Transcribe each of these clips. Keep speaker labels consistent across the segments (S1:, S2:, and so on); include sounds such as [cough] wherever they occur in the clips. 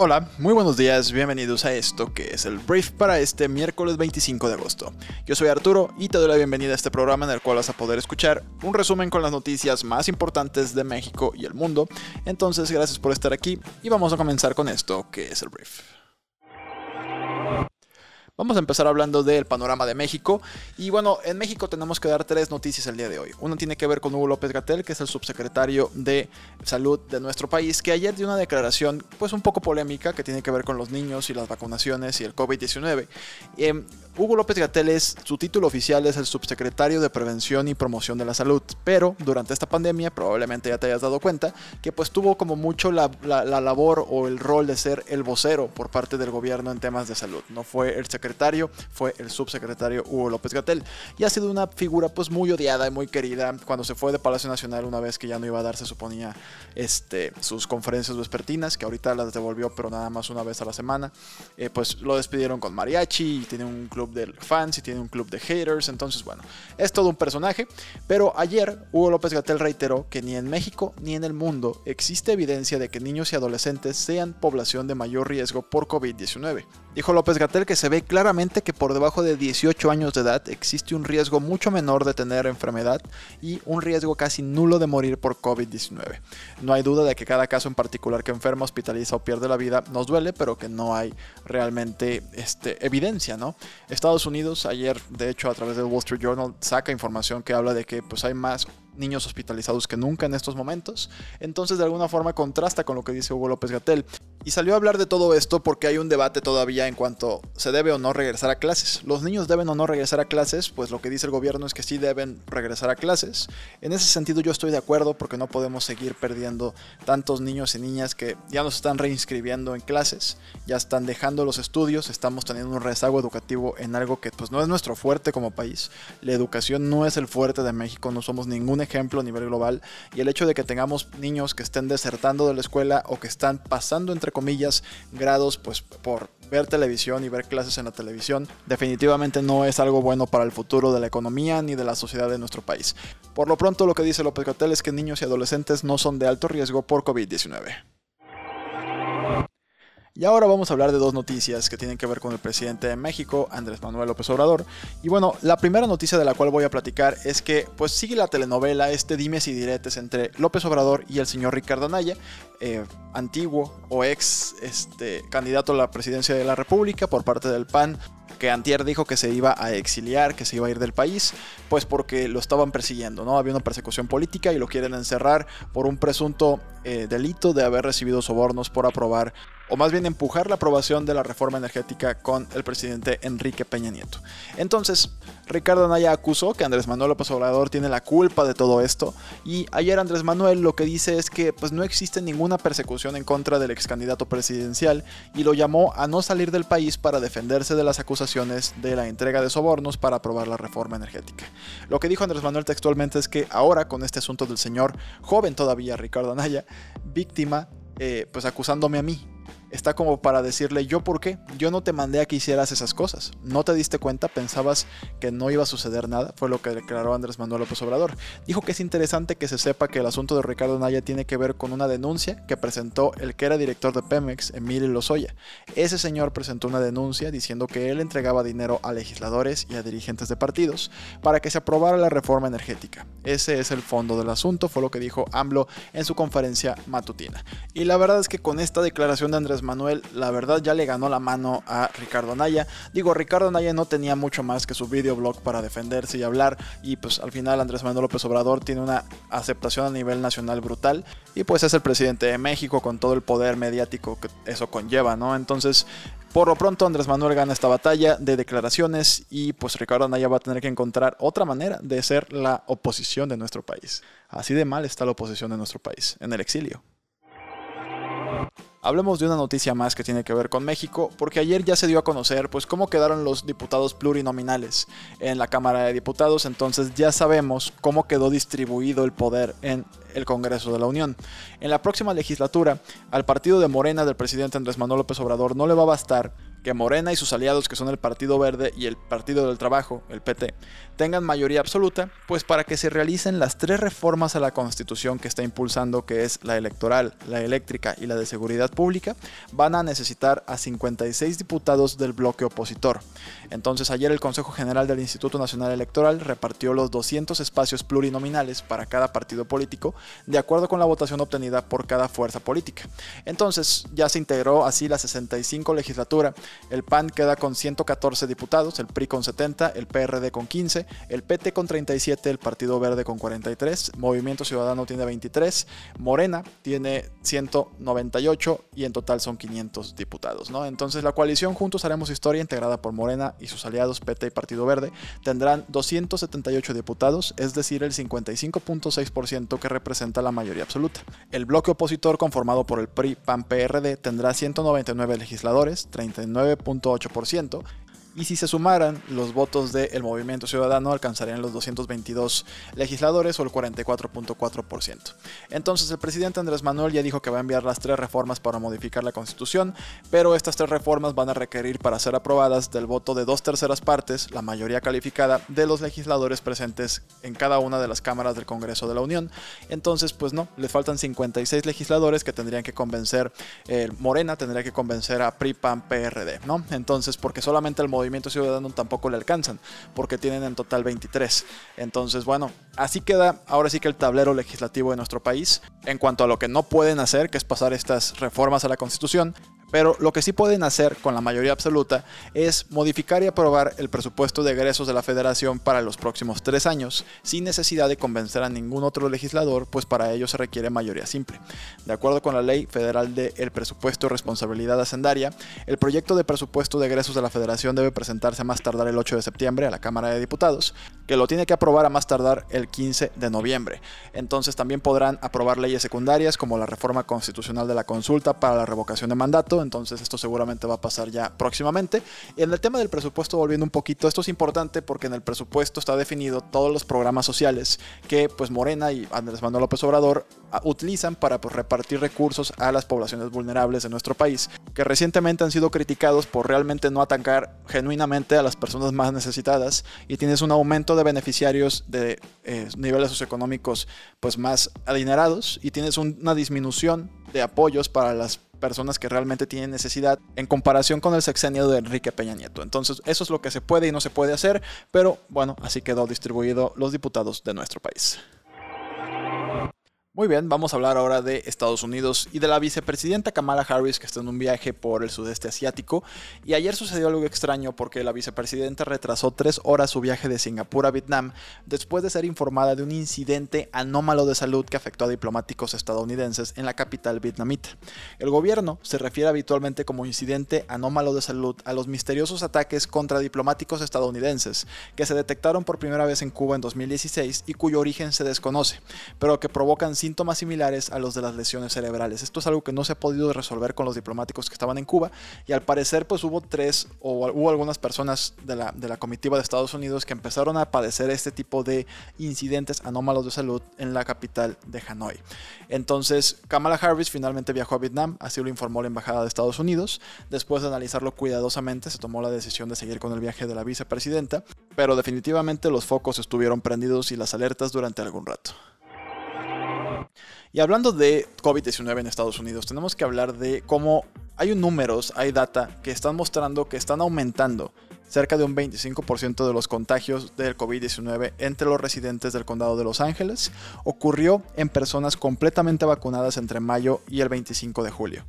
S1: Hola, muy buenos días, bienvenidos a esto que es el brief para este miércoles 25 de agosto. Yo soy Arturo y te doy la bienvenida a este programa en el cual vas a poder escuchar un resumen con las noticias más importantes de México y el mundo. Entonces, gracias por estar aquí y vamos a comenzar con esto que es el brief. Vamos a empezar hablando del panorama de México. Y bueno, en México tenemos que dar tres noticias el día de hoy. Una tiene que ver con Hugo López Gatel, que es el subsecretario de Salud de nuestro país, que ayer dio una declaración pues un poco polémica que tiene que ver con los niños y las vacunaciones y el COVID-19. Eh, Hugo López Gatel es, su título oficial es el subsecretario de Prevención y Promoción de la Salud, pero durante esta pandemia probablemente ya te hayas dado cuenta que pues tuvo como mucho la, la, labor o el rol de ser el vocero por parte del gobierno en temas de salud. No fue el secretario, fue el subsecretario Hugo López Gatel y ha sido una figura pues muy odiada y muy querida cuando se fue de Palacio Nacional una vez que ya no iba a dar, se suponía, este, sus conferencias vespertinas, que ahorita las devolvió pero nada más una vez a la semana, eh, pues lo despidieron con mariachi y tiene un club de fans y tiene un club de haters. Entonces, bueno, es todo un personaje. Pero ayer Hugo López Gatel reiteró que ni en México ni en el mundo existe evidencia de que niños y adolescentes sean población de mayor riesgo por COVID-19. Dijo López Gatel que se ve claramente que por debajo de 18 años de edad existe un riesgo mucho menor de tener enfermedad y un riesgo casi nulo de morir por COVID-19. No hay duda de que cada caso en particular que enferma, hospitaliza o pierde la vida nos duele, pero que no hay realmente este, evidencia, ¿no? Estados Unidos ayer, de hecho, a través del Wall Street Journal, saca información que habla de que pues, hay más niños hospitalizados que nunca en estos momentos. Entonces, de alguna forma, contrasta con lo que dice Hugo López Gatel. Y salió a hablar de todo esto porque hay un debate todavía en cuanto se debe o no regresar a clases. ¿Los niños deben o no regresar a clases? Pues lo que dice el gobierno es que sí deben regresar a clases. En ese sentido yo estoy de acuerdo porque no podemos seguir perdiendo tantos niños y niñas que ya nos están reinscribiendo en clases, ya están dejando los estudios, estamos teniendo un rezago educativo en algo que pues no es nuestro fuerte como país. La educación no es el fuerte de México, no somos ningún ejemplo a nivel global y el hecho de que tengamos niños que estén desertando de la escuela o que están pasando entre comillas grados pues por ver televisión y ver clases en la televisión definitivamente no es algo bueno para el futuro de la economía ni de la sociedad de nuestro país. Por lo pronto lo que dice López Gatel es que niños y adolescentes no son de alto riesgo por COVID-19. Y ahora vamos a hablar de dos noticias que tienen que ver con el presidente de México, Andrés Manuel López Obrador. Y bueno, la primera noticia de la cual voy a platicar es que pues sigue la telenovela, este dimes y diretes entre López Obrador y el señor Ricardo Anaya, eh, antiguo o ex este, candidato a la presidencia de la República por parte del PAN, que Antier dijo que se iba a exiliar, que se iba a ir del país, pues porque lo estaban persiguiendo, ¿no? Había una persecución política y lo quieren encerrar por un presunto eh, delito de haber recibido sobornos por aprobar o más bien empujar la aprobación de la reforma energética con el presidente Enrique Peña Nieto. Entonces, Ricardo Anaya acusó que Andrés Manuel López Obrador tiene la culpa de todo esto y ayer Andrés Manuel lo que dice es que pues no existe ninguna persecución en contra del ex candidato presidencial y lo llamó a no salir del país para defenderse de las acusaciones de la entrega de sobornos para aprobar la reforma energética. Lo que dijo Andrés Manuel textualmente es que ahora con este asunto del señor joven todavía Ricardo Anaya, víctima, eh, pues acusándome a mí está como para decirle, yo por qué, yo no te mandé a que hicieras esas cosas, no te diste cuenta, pensabas que no iba a suceder nada, fue lo que declaró Andrés Manuel López Obrador. Dijo que es interesante que se sepa que el asunto de Ricardo Naya tiene que ver con una denuncia que presentó el que era director de Pemex, Emilio Lozoya. Ese señor presentó una denuncia diciendo que él entregaba dinero a legisladores y a dirigentes de partidos para que se aprobara la reforma energética. Ese es el fondo del asunto, fue lo que dijo AMLO en su conferencia matutina. Y la verdad es que con esta declaración de Andrés Manuel, la verdad ya le ganó la mano a Ricardo Naya. Digo, Ricardo Naya no tenía mucho más que su videoblog para defenderse y hablar. Y pues al final Andrés Manuel López Obrador tiene una aceptación a nivel nacional brutal. Y pues es el presidente de México con todo el poder mediático que eso conlleva, ¿no? Entonces, por lo pronto Andrés Manuel gana esta batalla de declaraciones y pues Ricardo Naya va a tener que encontrar otra manera de ser la oposición de nuestro país. Así de mal está la oposición de nuestro país, en el exilio. Hablemos de una noticia más que tiene que ver con México, porque ayer ya se dio a conocer pues cómo quedaron los diputados plurinominales en la Cámara de Diputados, entonces ya sabemos cómo quedó distribuido el poder en el Congreso de la Unión. En la próxima legislatura, al partido de Morena del presidente Andrés Manuel López Obrador no le va a bastar que Morena y sus aliados, que son el Partido Verde y el Partido del Trabajo, el PT, tengan mayoría absoluta, pues para que se realicen las tres reformas a la Constitución que está impulsando, que es la electoral, la eléctrica y la de seguridad pública, van a necesitar a 56 diputados del bloque opositor. Entonces ayer el Consejo General del Instituto Nacional Electoral repartió los 200 espacios plurinominales para cada partido político, de acuerdo con la votación obtenida por cada fuerza política. Entonces ya se integró así la 65 legislatura el PAN queda con 114 diputados, el PRI con 70, el PRD con 15, el PT con 37, el Partido Verde con 43, Movimiento Ciudadano tiene 23, Morena tiene 198 y en total son 500 diputados. ¿no? Entonces la coalición Juntos Haremos Historia, integrada por Morena y sus aliados PT y Partido Verde, tendrán 278 diputados, es decir, el 55.6% que representa la mayoría absoluta. El bloque opositor conformado por el PRI, PAN, PRD tendrá 199 legisladores, 39 9.8%, y si se sumaran los votos del Movimiento Ciudadano alcanzarían los 222 legisladores o el 44.4%. Entonces el presidente Andrés Manuel ya dijo que va a enviar las tres reformas para modificar la constitución, pero estas tres reformas van a requerir para ser aprobadas del voto de dos terceras partes, la mayoría calificada, de los legisladores presentes en cada una de las cámaras del Congreso de la Unión. Entonces pues no, le faltan 56 legisladores que tendrían que convencer, eh, Morena tendría que convencer a PRI, PAN, PRD, ¿no? Entonces porque solamente el movimiento Movimiento Ciudadano tampoco le alcanzan, porque tienen en total 23. Entonces, bueno, así queda ahora sí que el tablero legislativo de nuestro país en cuanto a lo que no pueden hacer, que es pasar estas reformas a la Constitución, pero lo que sí pueden hacer con la mayoría absoluta es modificar y aprobar el presupuesto de egresos de la federación para los próximos tres años, sin necesidad de convencer a ningún otro legislador, pues para ello se requiere mayoría simple. De acuerdo con la ley federal de el presupuesto responsabilidad hacendaria, el proyecto de presupuesto de egresos de la federación debe presentarse a más tardar el 8 de septiembre a la Cámara de Diputados, que lo tiene que aprobar a más tardar el 15 de noviembre. Entonces también podrán aprobar leyes secundarias como la reforma constitucional de la consulta para la revocación de mandato, entonces esto seguramente va a pasar ya próximamente. En el tema del presupuesto, volviendo un poquito, esto es importante porque en el presupuesto está definido todos los programas sociales que pues Morena y Andrés Manuel López Obrador ah, utilizan para pues, repartir recursos a las poblaciones vulnerables de nuestro país, que recientemente han sido criticados por realmente no atacar genuinamente a las personas más necesitadas y tienes un aumento de beneficiarios de eh, niveles socioeconómicos pues más adinerados y tienes una disminución de apoyos para las personas que realmente tienen necesidad en comparación con el sexenio de Enrique Peña Nieto. Entonces, eso es lo que se puede y no se puede hacer, pero bueno, así quedó distribuido los diputados de nuestro país. Muy bien, vamos a hablar ahora de Estados Unidos y de la vicepresidenta Kamala Harris que está en un viaje por el sudeste asiático. Y ayer sucedió algo extraño porque la vicepresidenta retrasó tres horas su viaje de Singapur a Vietnam después de ser informada de un incidente anómalo de salud que afectó a diplomáticos estadounidenses en la capital vietnamita. El gobierno se refiere habitualmente como incidente anómalo de salud a los misteriosos ataques contra diplomáticos estadounidenses que se detectaron por primera vez en Cuba en 2016 y cuyo origen se desconoce, pero que provocan síntomas similares a los de las lesiones cerebrales. Esto es algo que no se ha podido resolver con los diplomáticos que estaban en Cuba y al parecer pues hubo tres o hubo algunas personas de la, de la comitiva de Estados Unidos que empezaron a padecer este tipo de incidentes anómalos de salud en la capital de Hanoi. Entonces Kamala Harris finalmente viajó a Vietnam, así lo informó la Embajada de Estados Unidos. Después de analizarlo cuidadosamente se tomó la decisión de seguir con el viaje de la vicepresidenta, pero definitivamente los focos estuvieron prendidos y las alertas durante algún rato. Y hablando de COVID-19 en Estados Unidos, tenemos que hablar de cómo hay números, hay data que están mostrando que están aumentando cerca de un 25% de los contagios del COVID-19 entre los residentes del condado de Los Ángeles ocurrió en personas completamente vacunadas entre mayo y el 25 de julio.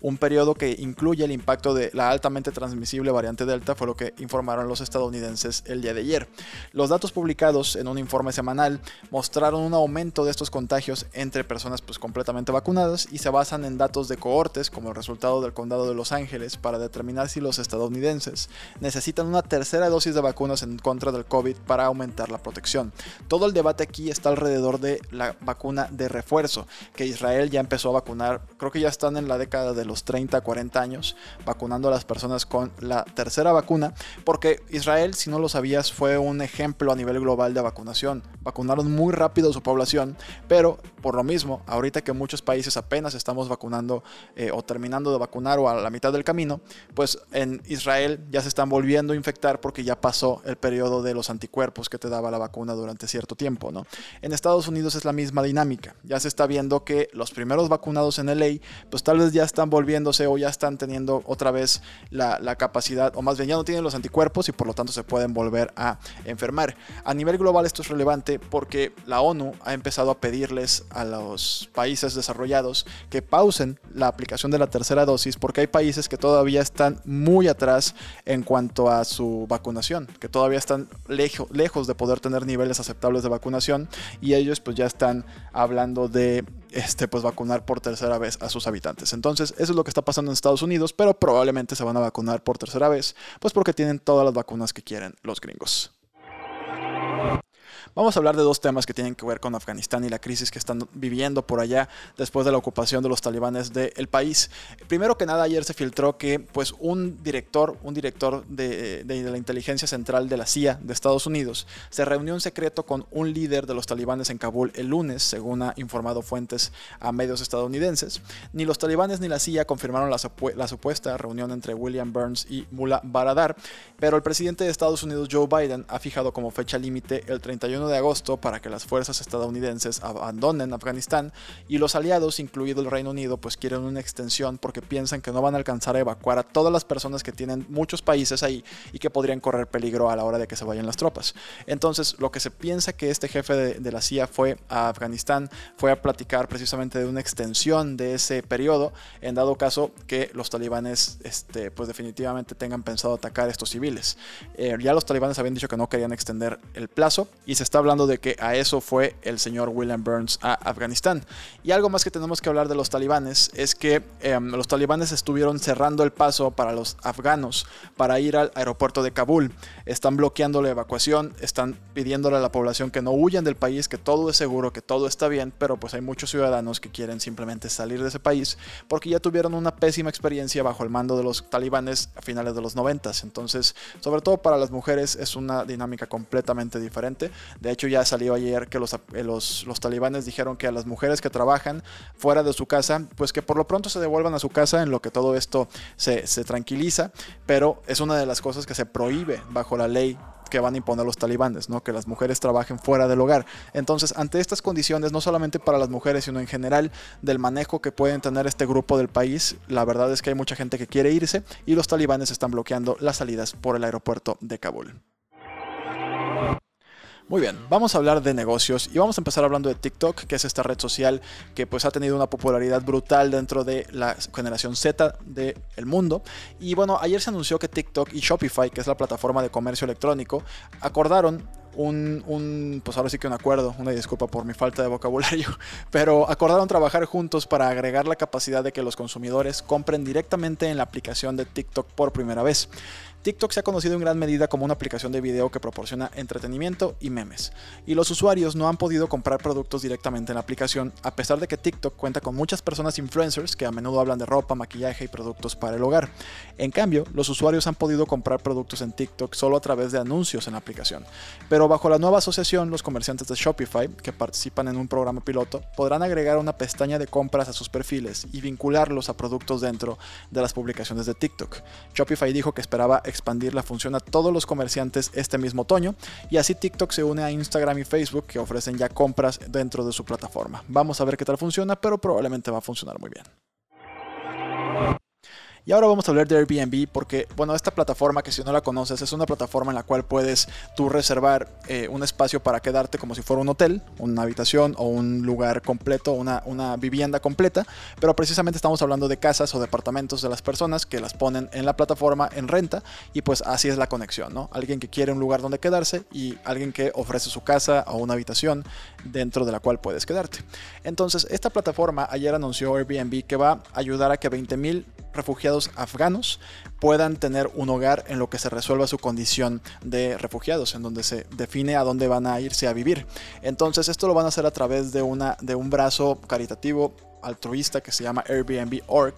S1: Un periodo que incluye el impacto de la altamente transmisible variante Delta fue lo que informaron los estadounidenses el día de ayer. Los datos publicados en un informe semanal mostraron un aumento de estos contagios entre personas pues, completamente vacunadas y se basan en datos de cohortes como el resultado del condado de Los Ángeles para determinar si los estadounidenses necesitan una tercera dosis de vacunas en contra del COVID para aumentar la protección. Todo el debate aquí está alrededor de la vacuna de refuerzo, que Israel ya empezó a vacunar, creo que ya están en la década de los 30, 40 años, vacunando a las personas con la tercera vacuna, porque Israel, si no lo sabías, fue un ejemplo a nivel global de vacunación. Vacunaron muy rápido a su población, pero por lo mismo, ahorita que muchos países apenas estamos vacunando eh, o terminando de vacunar o a la mitad del camino, pues en Israel ya se están infectar porque ya pasó el periodo de los anticuerpos que te daba la vacuna durante cierto tiempo, ¿no? En Estados Unidos es la misma dinámica. Ya se está viendo que los primeros vacunados en LA, pues tal vez ya están volviéndose o ya están teniendo otra vez la, la capacidad, o más bien ya no tienen los anticuerpos y por lo tanto se pueden volver a enfermar. A nivel global esto es relevante porque la ONU ha empezado a pedirles a los países desarrollados que pausen la aplicación de la tercera dosis porque hay países que todavía están muy atrás en cuanto a su vacunación, que todavía están lejos de poder tener niveles aceptables de vacunación y ellos pues ya están hablando de este, pues vacunar por tercera vez a sus habitantes. Entonces, eso es lo que está pasando en Estados Unidos, pero probablemente se van a vacunar por tercera vez, pues porque tienen todas las vacunas que quieren los gringos. Vamos a hablar de dos temas que tienen que ver con Afganistán y la crisis que están viviendo por allá después de la ocupación de los talibanes del país. Primero que nada, ayer se filtró que pues un director, un director de, la inteligencia central de la CIA de Estados Unidos, se reunió en secreto con un líder de los talibanes en Kabul el lunes, según ha informado fuentes a medios estadounidenses. Ni los talibanes ni la CIA confirmaron la, la supuesta reunión entre William Burns y Mullah Baradar, pero el presidente de Estados Unidos, Joe Biden, ha fijado como fecha límite el 31 de agosto para que las fuerzas estadounidenses abandonen Afganistán y los aliados, incluido el Reino Unido, pues quieren una extensión porque piensan que no van a alcanzar a evacuar a todas las personas que tienen muchos países ahí y que podrían correr peligro a la hora de que se vayan las tropas. Entonces, lo que se piensa que este jefe de, la CIA fue a Afganistán fue a platicar precisamente de una extensión de ese periodo, en dado caso que los talibanes, este, pues definitivamente tengan pensado atacar a estos civiles. Eh, ya los talibanes habían dicho que no querían extender el plazo y se está hablando de que a eso fue el señor William Burns a Afganistán. Y algo más que tenemos que hablar de los talibanes es que em, los talibanes estuvieron cerrando el paso para los afganos para ir al aeropuerto de Kabul. Están bloqueando la evacuación, están pidiéndole a la población que no huyan del país, que todo es seguro, que todo está bien, pero pues hay muchos ciudadanos que quieren simplemente salir de ese país porque ya tuvieron una pésima experiencia bajo el mando de los talibanes a finales de los 90. Entonces, sobre todo para las mujeres es una dinámica completamente diferente. De hecho, ya salió ayer que los, los, talibanes dijeron que a las mujeres que trabajan fuera de su casa, pues que por lo pronto se devuelvan a su casa en lo que todo esto se, se tranquiliza, pero es una de las cosas que se prohíbe bajo la ley que van a imponer los talibanes, ¿no? que las mujeres trabajen fuera del hogar. Entonces, ante estas condiciones, no solamente para las mujeres, sino en general del manejo que pueden tener este grupo del país, la verdad es que hay mucha gente que quiere irse y los talibanes están bloqueando las salidas por el aeropuerto de Kabul. Muy bien, vamos a hablar de negocios y vamos a empezar hablando de TikTok, que es esta red social que pues ha tenido una popularidad brutal dentro de la generación Z del mundo. Y bueno, ayer se anunció que TikTok y Shopify, que es la plataforma de comercio electrónico, acordaron un, un, pues ahora sí que un acuerdo, una disculpa por mi falta de vocabulario, [laughs] pero acordaron trabajar juntos para agregar la capacidad de que los consumidores compren directamente en la aplicación de TikTok por primera vez. TikTok se ha conocido en gran medida como una aplicación de video que proporciona entretenimiento y memes, y los usuarios no han podido comprar productos directamente en la aplicación, a pesar de que TikTok cuenta con muchas personas influencers que a menudo hablan de ropa, maquillaje y productos para el hogar. En cambio, los usuarios han podido comprar productos en TikTok solo a través de anuncios en la aplicación. Pero bajo la nueva asociación, los comerciantes de Shopify, que participan en un programa piloto, podrán agregar una pestaña de compras a sus perfiles y vincularlos a productos dentro de las publicaciones de TikTok. Shopify dijo que esperaba expandir la función a todos los comerciantes este mismo otoño y así TikTok se une a Instagram y Facebook que ofrecen ya compras dentro de su plataforma. Vamos a ver qué tal funciona, pero probablemente va a funcionar muy bien. Y ahora vamos a hablar de Airbnb porque, bueno, esta plataforma que si no la conoces es una plataforma en la cual puedes tú reservar eh, un espacio para quedarte como si fuera un hotel, una habitación o un lugar completo, una, una vivienda completa, pero precisamente estamos hablando de casas o departamentos de las personas que las ponen en la plataforma en renta y pues así es la conexión, ¿no? Alguien que quiere un lugar donde quedarse y alguien que ofrece su casa o una habitación dentro de la cual puedes quedarte. Entonces, esta plataforma ayer anunció Airbnb que va a ayudar a que 20.000 refugiados afganos puedan tener un hogar en lo que se resuelva su condición de refugiados, en donde se define a dónde van a irse a vivir. Entonces esto lo van a hacer a través de, una, de un brazo caritativo altruista que se llama Airbnb Org,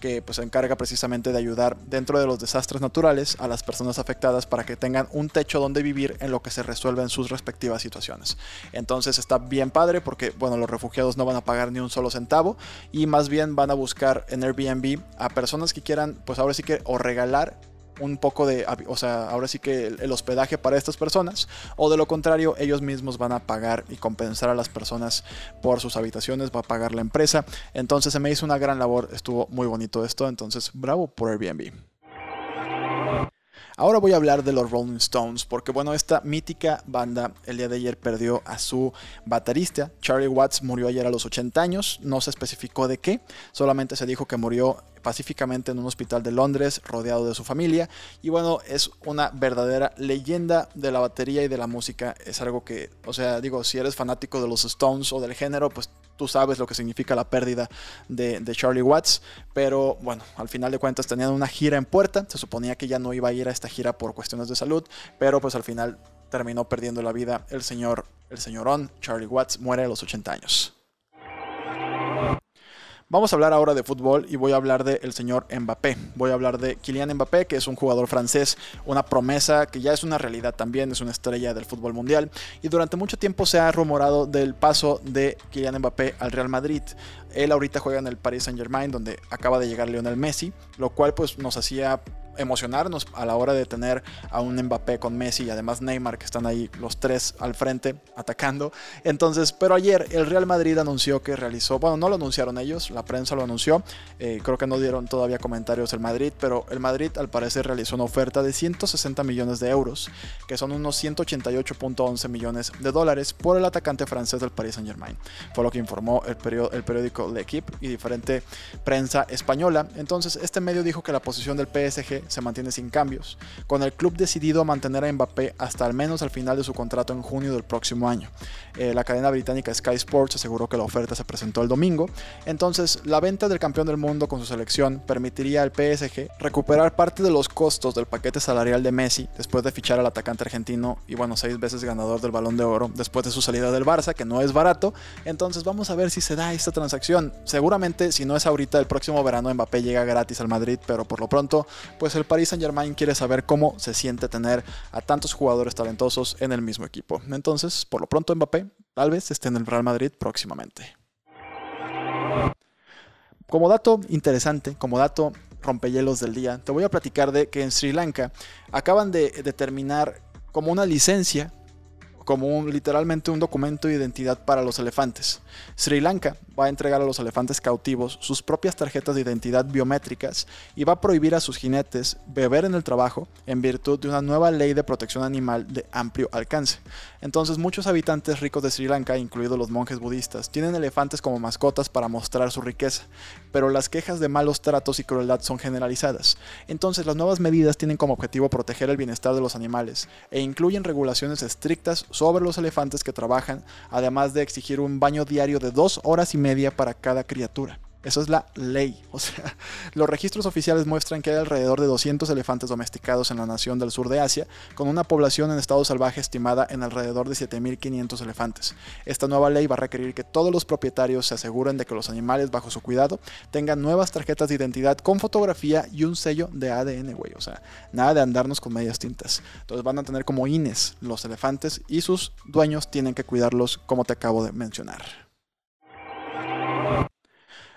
S1: que pues se encarga precisamente de ayudar dentro de los desastres naturales a las personas afectadas para que tengan un techo donde vivir en lo que se resuelven sus respectivas situaciones. Entonces está bien padre porque bueno, los refugiados no van a pagar ni un solo centavo y más bien van a buscar en Airbnb a personas que quieran pues ahora sí que o regalar un poco de, o sea, ahora sí que el, hospedaje para estas personas, o de lo contrario, ellos mismos van a pagar y compensar a las personas por sus habitaciones, va a pagar la empresa. Entonces se me hizo una gran labor, estuvo muy bonito esto, entonces bravo por Airbnb. Ahora voy a hablar de los Rolling Stones, porque bueno, esta mítica banda el día de ayer perdió a su baterista. Charlie Watts murió ayer a los 80 años, no se especificó de qué, solamente se dijo que murió pacíficamente en un hospital de Londres, rodeado de su familia. Y bueno, es una verdadera leyenda de la batería y de la música. Es algo que, o sea, digo, si eres fanático de los Stones o del género, pues tú sabes lo que significa la pérdida de, Charlie Watts, pero bueno, al final de cuentas tenían una gira en puerta, se suponía que ya no iba a ir a esta gira por cuestiones de salud, pero pues al final terminó perdiendo la vida el señor, el señorón Charlie Watts, muere a los 80 años. Vamos a hablar ahora de fútbol y voy a hablar del señor Mbappé. Voy a hablar de Kylian Mbappé, que es un jugador francés, una promesa que ya es una realidad también, es una estrella del fútbol mundial. Y durante mucho tiempo se ha rumorado del paso de Kylian Mbappé al Real Madrid. Él ahorita juega en el Paris Saint Germain, donde acaba de llegar Lionel Messi, lo cual pues nos hacía emocionarnos a la hora de tener a un Mbappé con Messi y además Neymar que están ahí los tres al frente atacando. Entonces, pero ayer el Real Madrid anunció que realizó, bueno, no lo anunciaron ellos, la prensa lo anunció, eh, creo que no dieron todavía comentarios el Madrid, pero el Madrid al parecer realizó una oferta de 160 millones de euros, que son unos 188.11 millones de dólares por el atacante francés del Paris Saint Germain. Fue lo que informó el, el periódico L'Equipe y diferente prensa española. Entonces, este medio dijo que la posición del PSG se mantiene sin cambios, con el club decidido a mantener a Mbappé hasta al menos al final de su contrato en junio del próximo año. Eh, la cadena británica Sky Sports aseguró que la oferta se presentó el domingo, entonces la venta del campeón del mundo con su selección permitiría al PSG recuperar parte de los costos del paquete salarial de Messi después de fichar al atacante argentino y bueno, seis veces ganador del balón de oro después de su salida del Barça, que no es barato, entonces vamos a ver si se da esta transacción. Seguramente si no es ahorita, el próximo verano Mbappé llega gratis al Madrid, pero por lo pronto, pues el Paris Saint Germain quiere saber cómo se siente tener a tantos jugadores talentosos en el mismo equipo. Entonces, por lo pronto Mbappé tal vez esté en el Real Madrid próximamente. Como dato interesante, como dato rompehielos del día, te voy a platicar de que en Sri Lanka acaban de determinar como una licencia como un, literalmente un documento de identidad para los elefantes. Sri Lanka va a entregar a los elefantes cautivos sus propias tarjetas de identidad biométricas y va a prohibir a sus jinetes beber en el trabajo en virtud de una nueva ley de protección animal de amplio alcance. Entonces muchos habitantes ricos de Sri Lanka, incluidos los monjes budistas, tienen elefantes como mascotas para mostrar su riqueza, pero las quejas de malos tratos y crueldad son generalizadas. Entonces las nuevas medidas tienen como objetivo proteger el bienestar de los animales e incluyen regulaciones estrictas sobre los elefantes que trabajan, además de exigir un baño diario de dos horas y media para cada criatura. Eso es la ley. [laughs] O sea, los registros oficiales muestran que hay alrededor de 200 elefantes domesticados en la nación del sur de Asia, con una población en estado salvaje estimada en alrededor de 7.500 elefantes. Esta nueva ley va a requerir que todos los propietarios se aseguren de que los animales bajo su cuidado tengan nuevas tarjetas de identidad con fotografía y un sello de ADN, güey. O sea, nada de andarnos con medias tintas. Entonces van a tener como INES los elefantes y sus dueños tienen que cuidarlos como te acabo de mencionar.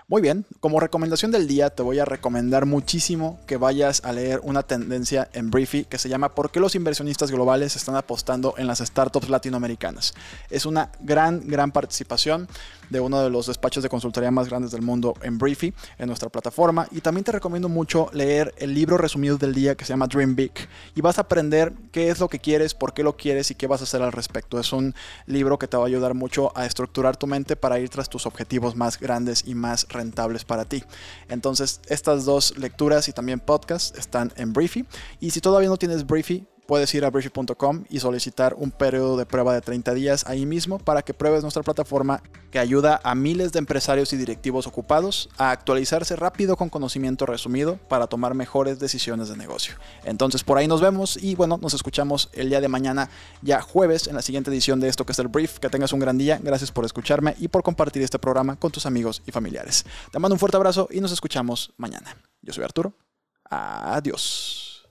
S1: Muy bien, como recomendación del día te voy a recomendar muchísimo que vayas a leer una tendencia en Briefy que se llama ¿Por qué los inversionistas globales están apostando en las startups latinoamericanas? Es una gran, gran participación de uno de los despachos de consultoría más grandes del mundo en Briefy, en nuestra plataforma. Y también te recomiendo mucho leer el libro resumido del día que se llama Dream Big. Y vas a aprender qué es lo que quieres, por qué lo quieres y qué vas a hacer al respecto. Es un libro que te va a ayudar mucho a estructurar tu mente para ir tras tus objetivos más grandes y más rentables para ti. Entonces, estas dos lecturas y también podcasts están en Briefy. Y si todavía no tienes Briefy, puedes ir a Briefy.com y solicitar un periodo de prueba de 30 días ahí mismo para que pruebes nuestra plataforma que ayuda a miles de empresarios y directivos ocupados a actualizarse rápido con conocimiento resumido para tomar mejores decisiones de negocio. Entonces por ahí nos vemos y bueno, nos escuchamos el día de mañana, ya jueves, en la siguiente edición de esto que es el Brief. Que tengas un gran día, gracias por escucharme y por compartir este programa con tus amigos y familiares. Te mando un fuerte abrazo y nos escuchamos mañana. Yo soy Arturo. Adiós.